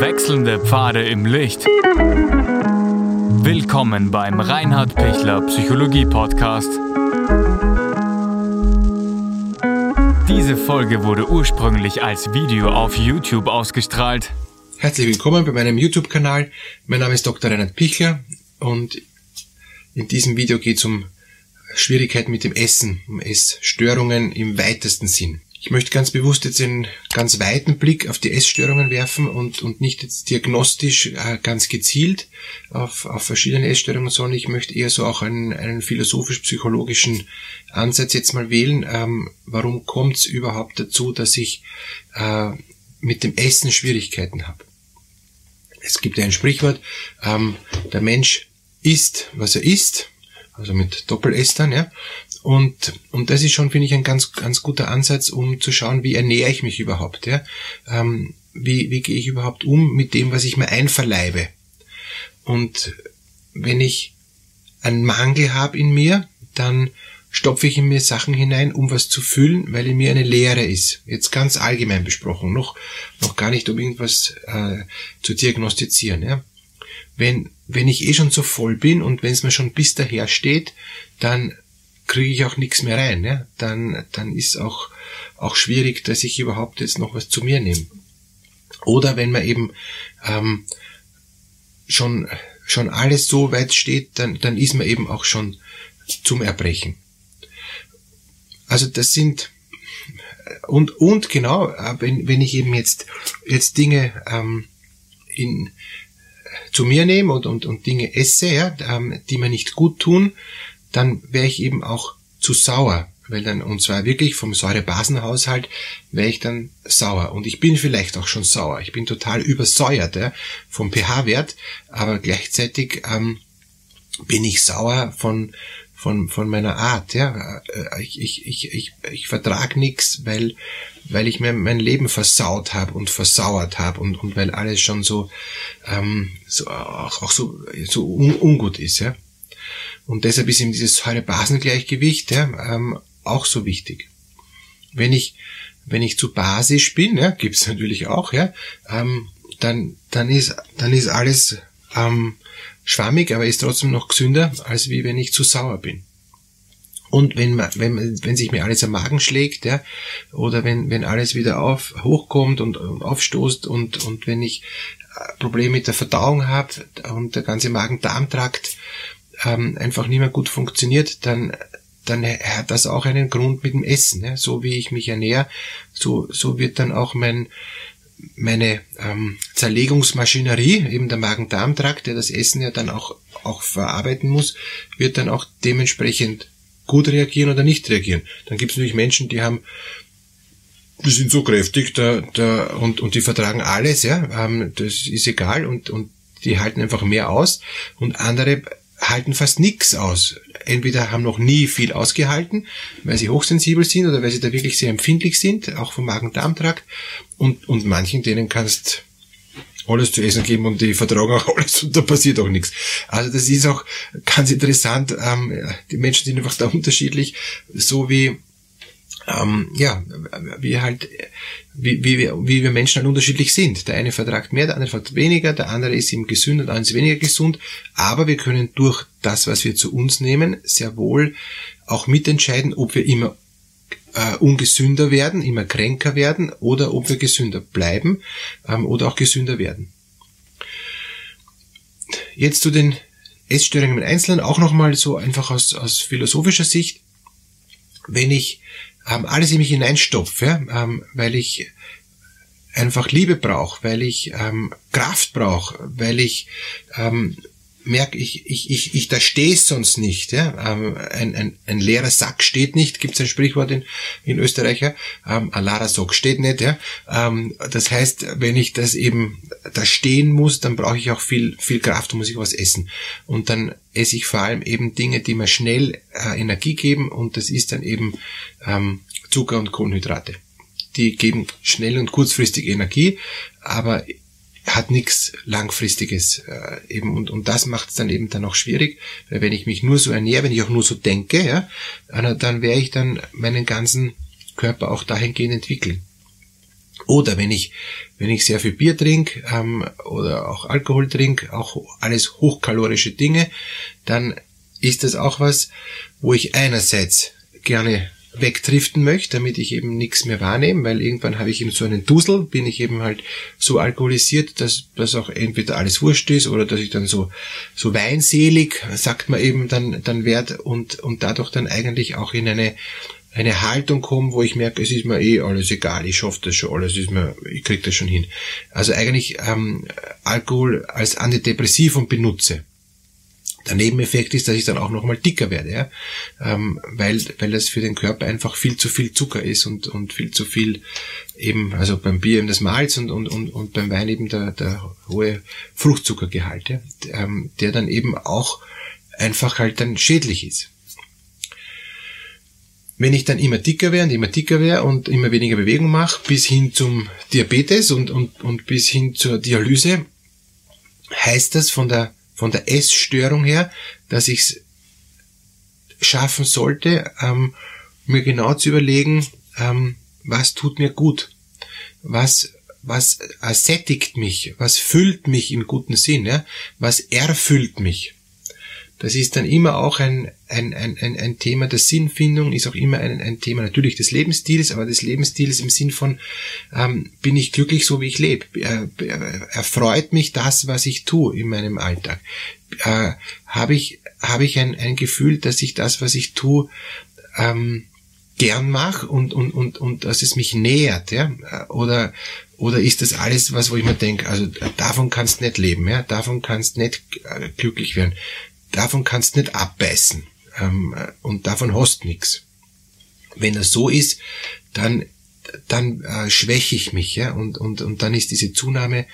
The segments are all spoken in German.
Wechselnde Pfade im Licht. Willkommen beim Reinhard Pichler Psychologie Podcast. Diese Folge wurde ursprünglich als Video auf YouTube ausgestrahlt. Herzlich willkommen bei meinem YouTube-Kanal. Mein Name ist Dr. Reinhard Pichler und in diesem Video geht es um Schwierigkeiten mit dem Essen, um Essstörungen im weitesten Sinn. Ich möchte ganz bewusst jetzt einen ganz weiten Blick auf die Essstörungen werfen und, und nicht jetzt diagnostisch äh, ganz gezielt auf, auf verschiedene Essstörungen, sondern ich möchte eher so auch einen, einen philosophisch-psychologischen Ansatz jetzt mal wählen. Ähm, warum kommt es überhaupt dazu, dass ich äh, mit dem Essen Schwierigkeiten habe? Es gibt ja ein Sprichwort, ähm, der Mensch isst, was er isst, also mit Doppel-S dann, ja. Und, und das ist schon, finde ich, ein ganz, ganz guter Ansatz, um zu schauen, wie ernähre ich mich überhaupt, ja. Ähm, wie, wie gehe ich überhaupt um mit dem, was ich mir einverleibe. Und wenn ich einen Mangel habe in mir, dann stopfe ich in mir Sachen hinein, um was zu füllen, weil in mir eine Leere ist. Jetzt ganz allgemein besprochen, noch, noch gar nicht, um irgendwas äh, zu diagnostizieren. Ja? Wenn, wenn ich eh schon so voll bin und wenn es mir schon bis daher steht, dann kriege ich auch nichts mehr rein. Ja? Dann, dann ist auch, auch schwierig, dass ich überhaupt jetzt noch was zu mir nehme. Oder wenn man eben ähm, schon, schon alles so weit steht, dann, dann ist man eben auch schon zum Erbrechen. Also das sind und und genau, wenn, wenn ich eben jetzt jetzt Dinge ähm, in zu mir nehme und, und, und Dinge esse, ja, ähm, die mir nicht gut tun, dann wäre ich eben auch zu sauer. Weil dann, und zwar wirklich vom Säurebasenhaushalt wäre ich dann sauer. Und ich bin vielleicht auch schon sauer. Ich bin total übersäuert ja, vom pH-Wert, aber gleichzeitig ähm, bin ich sauer von, von, von meiner Art. Ja. Äh, ich, ich, ich, ich, ich vertrag nichts, weil, weil ich mir mein Leben versaut habe und versauert habe und, und weil alles schon so, ähm, so auch, auch so, so un, ungut ist. Ja. Und deshalb ist eben dieses Säure-Basen-Gleichgewicht ja, ähm, auch so wichtig. Wenn ich, wenn ich zu basisch bin, ja, gibt's natürlich auch, ja, ähm, dann, dann, ist, dann ist alles ähm, schwammig, aber ist trotzdem noch gesünder, als wie wenn ich zu sauer bin. Und wenn, man, wenn, wenn sich mir alles am Magen schlägt, ja, oder wenn, wenn alles wieder auf, hochkommt und, und aufstoßt und, und wenn ich äh, Probleme mit der Verdauung habe und der ganze Magen-Darm-Trakt ähm, einfach nicht mehr gut funktioniert, dann dann hat das auch einen Grund mit dem Essen. Ne? So wie ich mich ernähre, so, so wird dann auch mein, meine ähm, Zerlegungsmaschinerie, eben der Magen-Darm-Trakt, der das Essen ja dann auch, auch verarbeiten muss, wird dann auch dementsprechend gut reagieren oder nicht reagieren. Dann gibt es natürlich Menschen, die haben, die sind so kräftig da, da, und, und die vertragen alles, ja, ähm, das ist egal und, und die halten einfach mehr aus und andere halten fast nichts aus. Entweder haben noch nie viel ausgehalten, weil sie hochsensibel sind oder weil sie da wirklich sehr empfindlich sind, auch vom Magen-Darm-Trakt. Und, und manchen, denen kannst alles zu essen geben und die vertragen auch alles und da passiert auch nichts. Also das ist auch ganz interessant. Ähm, die Menschen sind einfach da unterschiedlich, so wie ähm, ja, wie halt, wie, wie, wir, wie wir Menschen halt unterschiedlich sind. Der eine vertragt mehr, der andere vertragt weniger, der andere ist ihm gesund und der andere ist weniger gesund. Aber wir können durch das, was wir zu uns nehmen, sehr wohl auch mitentscheiden, ob wir immer äh, ungesünder werden, immer kränker werden oder ob wir gesünder bleiben ähm, oder auch gesünder werden. Jetzt zu den Essstörungen im Einzelnen auch nochmal so einfach aus, aus philosophischer Sicht. Wenn ich ähm, alles in mich hineinstopfe, ähm, weil ich einfach Liebe brauche, weil ich ähm, Kraft brauche, weil ich ähm, merke, ich, ich, ich, ich da stehe sonst nicht. Ja? Ähm, ein, ein, ein leerer Sack steht nicht, gibt es ein Sprichwort in, in Österreich, ähm, ein leerer Sack steht nicht. Ja? Ähm, das heißt, wenn ich das eben da stehen muss, dann brauche ich auch viel, viel Kraft, muss ich was essen. Und dann esse ich vor allem eben Dinge, die mir schnell äh, Energie geben und das ist dann eben ähm, Zucker und Kohlenhydrate. Die geben schnell und kurzfristig Energie, aber hat nichts langfristiges äh, eben und, und das macht es dann eben dann auch schwierig, weil wenn ich mich nur so ernähre, wenn ich auch nur so denke, ja, dann werde ich dann meinen ganzen Körper auch dahingehend entwickeln. Oder wenn ich, wenn ich sehr viel Bier trinke ähm, oder auch Alkohol trinke, auch alles hochkalorische Dinge, dann ist das auch was, wo ich einerseits gerne wegdriften möchte, damit ich eben nichts mehr wahrnehme, weil irgendwann habe ich eben so einen Dusel, bin ich eben halt so alkoholisiert, dass das auch entweder alles wurscht ist oder dass ich dann so so weinselig, sagt man eben dann dann werd und und dadurch dann eigentlich auch in eine eine Haltung komme, wo ich merke, es ist mir eh alles egal, ich schaffe das schon alles, ist mir, ich krieg das schon hin. Also eigentlich ähm, Alkohol als Antidepressivum benutze. Der Nebeneffekt ist, dass ich dann auch nochmal dicker werde, ja? Ähm, weil, weil das für den Körper einfach viel zu viel Zucker ist und, und viel zu viel eben, also beim Bier eben das Malz und, und, und, und beim Wein eben der, der hohe Fruchtzuckergehalt, ja? ähm, der dann eben auch einfach halt dann schädlich ist. Wenn ich dann immer dicker wäre und immer dicker wäre und immer weniger Bewegung mache, bis hin zum Diabetes und, und, und bis hin zur Dialyse, heißt das von der von der Essstörung her, dass ich es schaffen sollte, ähm, mir genau zu überlegen, ähm, was tut mir gut, was was sättigt mich, was füllt mich im guten Sinn, ja? was erfüllt mich. Das ist dann immer auch ein, ein, ein, ein Thema der Sinnfindung, ist auch immer ein, ein Thema natürlich des Lebensstils, aber des Lebensstils im Sinn von, ähm, bin ich glücklich so wie ich lebe? Äh, erfreut mich das, was ich tue in meinem Alltag? Äh, Habe ich, hab ich ein, ein Gefühl, dass ich das, was ich tue, ähm, gern mache und, und, und, und dass es mich nähert, ja? Oder, oder ist das alles was, wo ich mir denke, also davon kannst nicht leben, ja? Davon kannst nicht äh, glücklich werden davon kannst nicht abbeißen ähm, und davon hast nix. Wenn das so ist, dann dann äh, schwäche ich mich, ja, und, und, und dann ist diese Zunahme,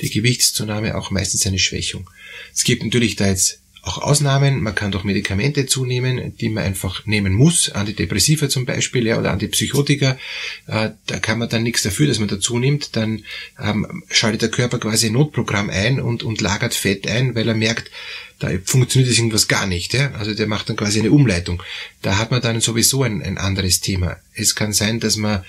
die Gewichtszunahme auch meistens eine Schwächung. Es gibt natürlich da jetzt auch Ausnahmen. Man kann doch Medikamente zunehmen, die man einfach nehmen muss. Antidepressiva zum Beispiel, ja, oder Antipsychotika. Äh, da kann man dann nichts dafür, dass man dazu nimmt. Dann ähm, schaltet der Körper quasi ein Notprogramm ein und, und lagert Fett ein, weil er merkt, da funktioniert das irgendwas gar nicht. Ja? Also der macht dann quasi eine Umleitung. Da hat man dann sowieso ein, ein anderes Thema. Es kann sein, dass man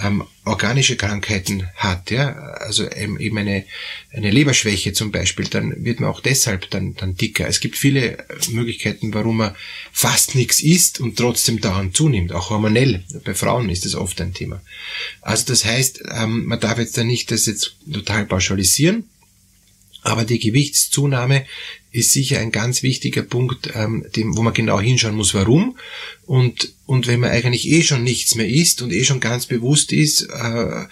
ähm, organische Krankheiten hat, ja, also eben eine, eine Leberschwäche zum Beispiel, dann wird man auch deshalb dann, dann dicker. Es gibt viele Möglichkeiten, warum man fast nichts isst und trotzdem dauernd zunimmt. Auch hormonell. Bei Frauen ist das oft ein Thema. Also das heißt, ähm, man darf jetzt da nicht das jetzt total pauschalisieren, aber die Gewichtszunahme ist sicher ein ganz wichtiger Punkt, ähm, dem, wo man genau hinschauen muss, warum. Und, und wenn man eigentlich eh schon nichts mehr isst und eh schon ganz bewusst ist, äh,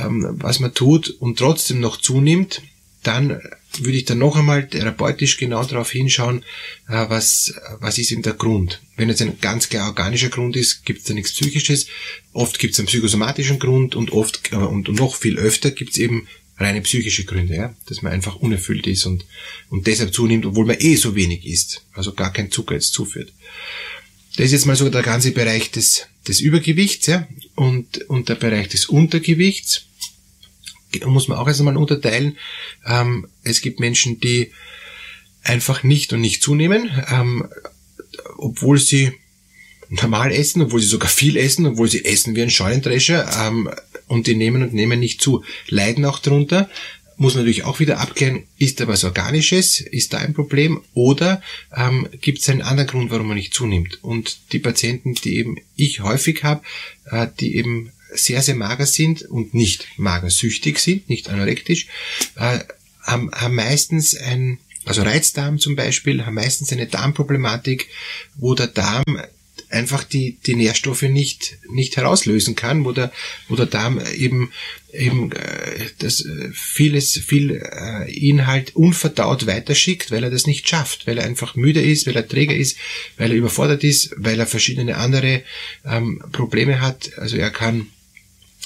ähm, was man tut und trotzdem noch zunimmt, dann würde ich dann noch einmal therapeutisch genau darauf hinschauen, äh, was, was ist eben der Grund. Wenn es ein ganz klar organischer Grund ist, gibt es da nichts Psychisches. Oft gibt es einen psychosomatischen Grund und oft und noch viel öfter gibt es eben reine psychische Gründe, ja, dass man einfach unerfüllt ist und, und deshalb zunimmt, obwohl man eh so wenig isst, also gar kein Zucker jetzt zuführt. Das ist jetzt mal so der ganze Bereich des, des Übergewichts, ja, und, und der Bereich des Untergewichts. Da muss man auch erst einmal unterteilen. Ähm, es gibt Menschen, die einfach nicht und nicht zunehmen, ähm, obwohl sie normal essen, obwohl sie sogar viel essen, obwohl sie essen wie ein Scheunendrescher, ähm, und die nehmen und nehmen nicht zu, leiden auch drunter. Muss natürlich auch wieder abklären, ist da was Organisches, ist da ein Problem oder ähm, gibt es einen anderen Grund, warum man nicht zunimmt. Und die Patienten, die eben ich häufig habe, äh, die eben sehr, sehr mager sind und nicht magersüchtig sind, nicht anorektisch, äh, haben, haben meistens ein, also Reizdarm zum Beispiel, haben meistens eine Darmproblematik, wo der Darm einfach die, die Nährstoffe nicht, nicht herauslösen kann, wo der, wo der Darm eben, eben äh, das äh, vieles, viel äh, Inhalt unverdaut weiterschickt, weil er das nicht schafft, weil er einfach müde ist, weil er träger ist, weil er überfordert ist, weil er verschiedene andere ähm, Probleme hat. Also er kann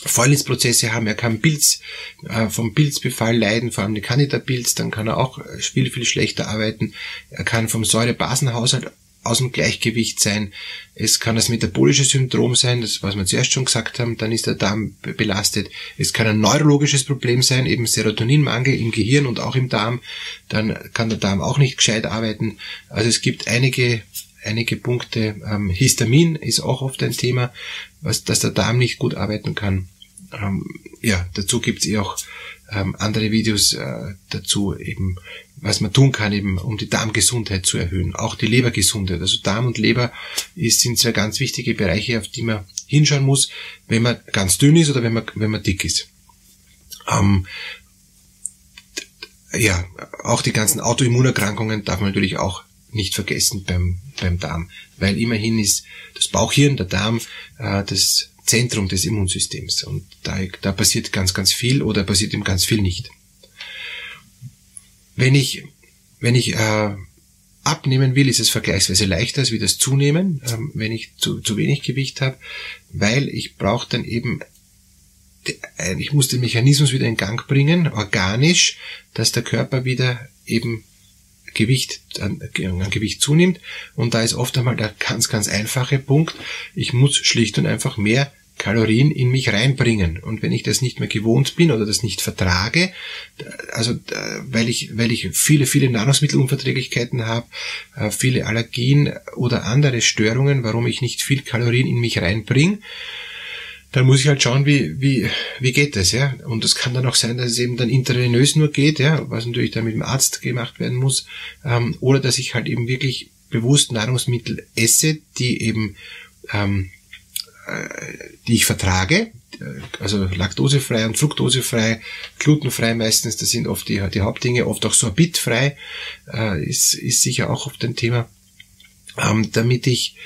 Fäulnisprozesse haben, er kann Pilz, äh, vom Pilzbefall leiden, vor allem die Candida-Pilz, dann kann er auch viel, viel schlechter arbeiten. Er kann vom Säurebasenhaushalt aus dem Gleichgewicht sein. Es kann das metabolische Syndrom sein, das was wir zuerst schon gesagt haben, dann ist der Darm belastet. Es kann ein neurologisches Problem sein, eben Serotoninmangel im Gehirn und auch im Darm. Dann kann der Darm auch nicht gescheit arbeiten. Also es gibt einige einige Punkte. Ähm, Histamin ist auch oft ein Thema, was, dass der Darm nicht gut arbeiten kann. ähm, ja, dazu gibt's eh auch ähm, andere Videos äh, dazu, eben was man tun kann, eben um die Darmgesundheit zu erhöhen. Auch die Lebergesundheit. Also Darm und Leber ist, sind zwei ganz wichtige Bereiche, auf die man hinschauen muss, wenn man ganz dünn ist oder wenn man, wenn man dick ist. Ähm, ja, auch die ganzen Autoimmunerkrankungen darf man natürlich auch nicht vergessen beim, beim Darm, weil immerhin ist das Bauchhirn, der Darm, äh, das Zentrum des Immunsystems und da, da passiert ganz, ganz viel oder passiert ihm ganz viel nicht. Wenn ich, wenn ich äh, abnehmen will, ist es vergleichsweise leichter als wie das Zunehmen, ähm, wenn ich zu, zu wenig Gewicht habe, weil ich brauche dann eben äh, ich muss den Mechanismus wieder in Gang bringen, organisch, dass der Körper wieder eben Gewicht, an, an Gewicht zunimmt. Und da ist oft einmal der ganz, ganz einfache Punkt. Ich muss schlicht und einfach mehr Kalorien in mich reinbringen. Und wenn ich das nicht mehr gewohnt bin oder das nicht vertrage, also weil ich, weil ich viele, viele Nahrungsmittelunverträglichkeiten habe, äh, viele Allergien oder andere Störungen, warum ich nicht viel Kalorien in mich reinbringe, dann muss ich halt schauen, wie, wie, wie geht das, ja. Und es kann dann auch sein, dass es eben dann intravenös nur geht, ja, was natürlich dann mit dem Arzt gemacht werden muss, ähm, oder dass ich halt eben wirklich bewusst Nahrungsmittel esse, die eben, ähm, äh, die ich vertrage, also laktosefrei und fruktosefrei, glutenfrei meistens, das sind oft die, die Hauptdinge, oft auch sorbitfrei, äh, ist, ist sicher auch oft ein Thema, ähm, damit ich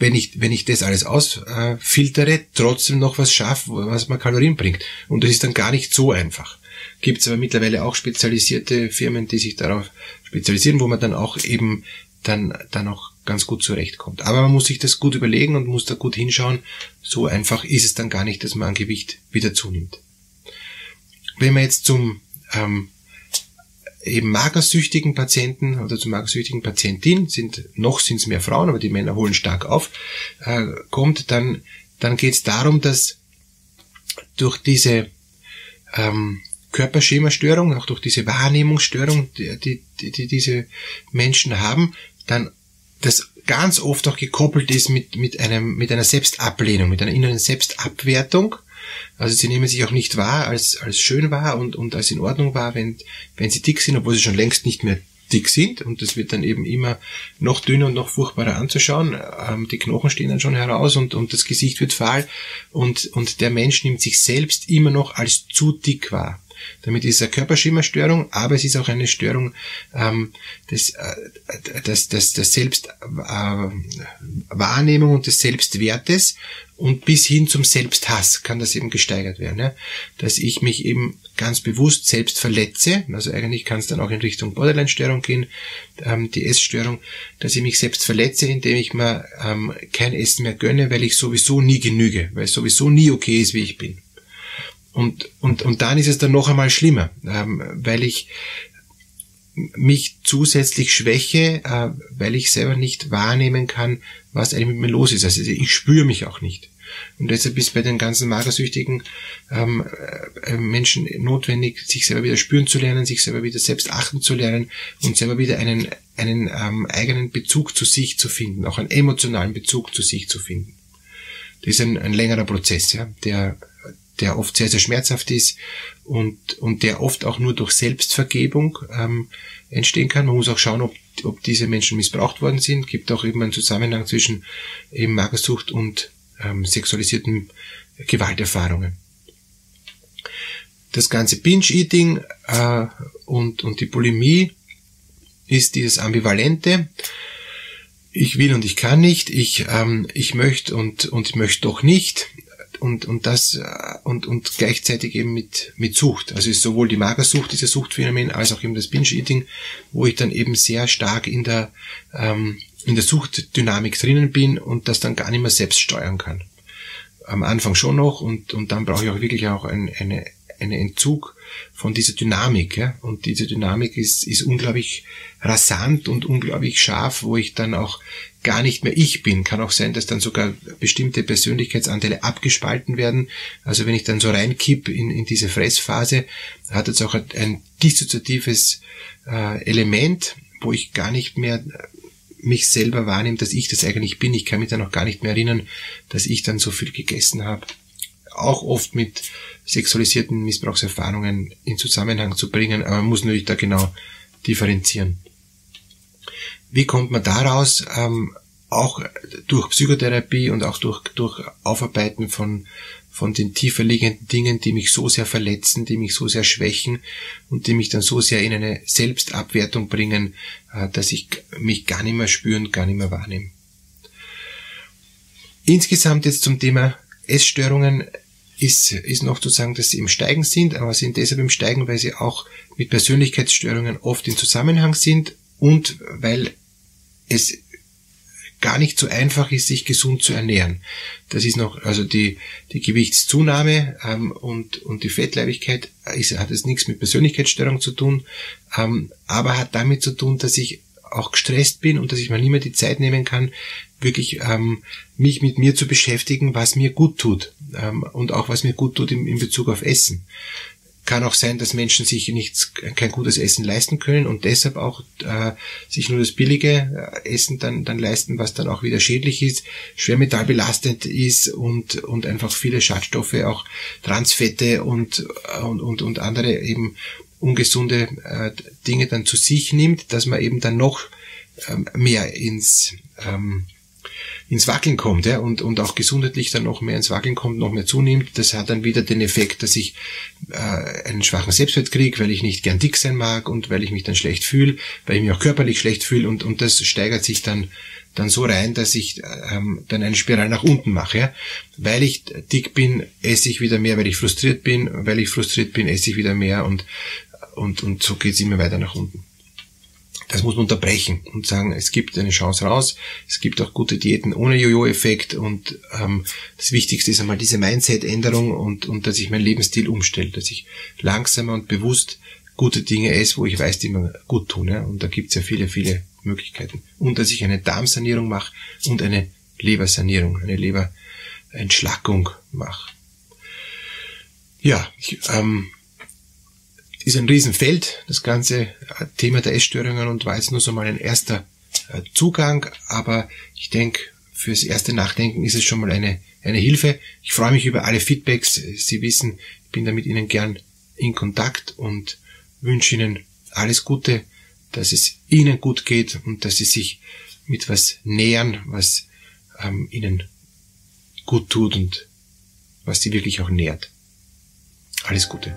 wenn ich, wenn ich das alles ausfiltere, trotzdem noch was schaffe, was mir Kalorien bringt. Und das ist dann gar nicht so einfach. Gibt es aber mittlerweile auch spezialisierte Firmen, die sich darauf spezialisieren, wo man dann auch eben dann, dann auch ganz gut zurechtkommt. Aber man muss sich das gut überlegen und muss da gut hinschauen. So einfach ist es dann gar nicht, dass man an Gewicht wieder zunimmt. Wenn man jetzt zum ähm, eben magersüchtigen Patienten oder zu magersüchtigen Patientin, sind, noch sind es mehr Frauen, aber die Männer holen stark auf, äh, kommt, dann, dann geht es darum, dass durch diese ähm, Körperschemastörung, auch durch diese Wahrnehmungsstörung, die, die, die diese Menschen haben, dann das ganz oft auch gekoppelt ist mit, mit, einem, mit einer Selbstablehnung, mit einer inneren Selbstabwertung also sie nehmen sich auch nicht wahr als, als schön wahr und, und als in Ordnung wahr, wenn, wenn sie dick sind, obwohl sie schon längst nicht mehr dick sind und das wird dann eben immer noch dünner und noch furchtbarer anzuschauen. Ähm, die Knochen stehen dann schon heraus und, und das Gesicht wird fahl und, und der Mensch nimmt sich selbst immer noch als zu dick wahr. Damit ist es eine Körperschimmerstörung, aber es ist auch eine Störung ähm, des, äh, des, des, des Selbstwahrnehmung äh, und des Selbstwertes und bis hin zum Selbsthass kann das eben gesteigert werden. Ja? Dass ich mich eben ganz bewusst selbst verletze, also eigentlich kann es dann auch in Richtung Borderline-Störung gehen, ähm, die Essstörung, dass ich mich selbst verletze, indem ich mir ähm, kein Essen mehr gönne, weil ich sowieso nie genüge, weil es sowieso nie okay ist, wie ich bin. Und, und, und dann ist es dann noch einmal schlimmer, ähm, weil ich mich zusätzlich schwäche, äh, weil ich selber nicht wahrnehmen kann, was eigentlich mit mir los ist. Also ich spüre mich auch nicht. Und deshalb ist bei den ganzen magersüchtigen ähm, äh, Menschen notwendig, sich selber wieder spüren zu lernen, sich selber wieder selbst achten zu lernen und selber wieder einen, einen ähm, eigenen Bezug zu sich zu finden, auch einen emotionalen Bezug zu sich zu finden. Das ist ein, ein längerer Prozess, ja, der, der oft sehr, sehr schmerzhaft ist und, und der oft auch nur durch Selbstvergebung ähm, entstehen kann. Man muss auch schauen, ob, ob diese Menschen missbraucht worden sind. Gibt auch eben einen Zusammenhang zwischen eben Magersucht und ähm, sexualisierten Gewalterfahrungen. Das ganze Binge-Eating äh, und, und die Bulimie ist dieses Ambivalente. Ich will und ich kann nicht, ich, ähm, ich möchte und, und ich möchte doch nicht und, und das äh, und, und gleichzeitig eben mit, mit Sucht. Also ist sowohl die Magersucht, dieses Suchtphänomen, als auch eben das Binge-Eating, wo ich dann eben sehr stark in der, ähm, in der Suchtdynamik drinnen bin und das dann gar nicht mehr selbst steuern kann. Am Anfang schon noch und, und dann brauche ich auch wirklich auch ein, eine, einen Entzug von dieser Dynamik. Ja? Und diese Dynamik ist, ist unglaublich rasant und unglaublich scharf, wo ich dann auch gar nicht mehr ich bin. Kann auch sein, dass dann sogar bestimmte Persönlichkeitsanteile abgespalten werden. Also wenn ich dann so reinkipp in, in diese Fressphase, hat es auch ein dissoziatives äh, Element, wo ich gar nicht mehr mich selber wahrnehme, dass ich das eigentlich bin. Ich kann mich dann auch gar nicht mehr erinnern, dass ich dann so viel gegessen habe auch oft mit sexualisierten Missbrauchserfahrungen in Zusammenhang zu bringen, aber man muss natürlich da genau differenzieren. Wie kommt man daraus? Ähm, auch durch Psychotherapie und auch durch, durch Aufarbeiten von, von den tiefer liegenden Dingen, die mich so sehr verletzen, die mich so sehr schwächen und die mich dann so sehr in eine Selbstabwertung bringen, äh, dass ich mich gar nicht mehr spüren, gar nicht mehr wahrnehme. Insgesamt jetzt zum Thema Essstörungen ist, ist noch zu sagen, dass sie im Steigen sind, aber sind deshalb im Steigen, weil sie auch mit Persönlichkeitsstörungen oft in Zusammenhang sind und weil es gar nicht so einfach ist, sich gesund zu ernähren. Das ist noch, also die, die Gewichtszunahme ähm, und, und die Fettleibigkeit ist, hat es nichts mit Persönlichkeitsstörung zu tun, ähm, aber hat damit zu tun, dass ich auch gestresst bin und dass ich mir nicht mehr die Zeit nehmen kann, wirklich ähm, mich mit mir zu beschäftigen, was mir gut tut ähm, und auch was mir gut tut in, in Bezug auf Essen. Kann auch sein, dass Menschen sich nichts, kein gutes Essen leisten können und deshalb auch äh, sich nur das billige äh, Essen dann, dann leisten, was dann auch wieder schädlich ist, schwermetallbelastend ist und, und einfach viele Schadstoffe, auch Transfette und, und, und, und andere eben ungesunde äh, Dinge dann zu sich nimmt, dass man eben dann noch ähm, mehr ins ähm, ins Wackeln kommt ja, und, und auch gesundheitlich dann noch mehr ins Wackeln kommt, noch mehr zunimmt. Das hat dann wieder den Effekt, dass ich äh, einen schwachen Selbstwert kriege, weil ich nicht gern dick sein mag und weil ich mich dann schlecht fühle, weil ich mich auch körperlich schlecht fühle und, und das steigert sich dann dann so rein, dass ich ähm, dann eine Spirale nach unten mache. Ja? Weil ich dick bin, esse ich wieder mehr, weil ich frustriert bin, weil ich frustriert bin, esse ich wieder mehr und, und, und so geht's immer weiter nach unten. Das muss man unterbrechen und sagen, es gibt eine Chance raus, es gibt auch gute Diäten ohne Jojo-Effekt und ähm, das Wichtigste ist einmal diese Mindset-Änderung und, und dass ich meinen Lebensstil umstelle, dass ich langsamer und bewusst gute Dinge esse, wo ich weiß, die mir gut tun. Ja? Und da gibt's ja viele, viele Möglichkeiten. Und dass ich eine Darmsanierung mache und eine Lebersanierung, eine Leberentschlackung mache. Ja, ich, ähm, ist ein Riesenfeld, das ganze äh, Thema der Essstörungen und war jetzt nur so mal ein erster äh, Zugang, aber ich denke, fürs erste Nachdenken ist es schon mal eine, eine Hilfe. Ich freue mich über alle Feedbacks. Sie wissen, ich bin da mit Ihnen gern in Kontakt und wünsche Ihnen alles Gute, dass es Ihnen gut geht und dass Sie sich mit was nähern, was ähm, Ihnen gut tut und was Sie wirklich auch nährt. Alles Gute.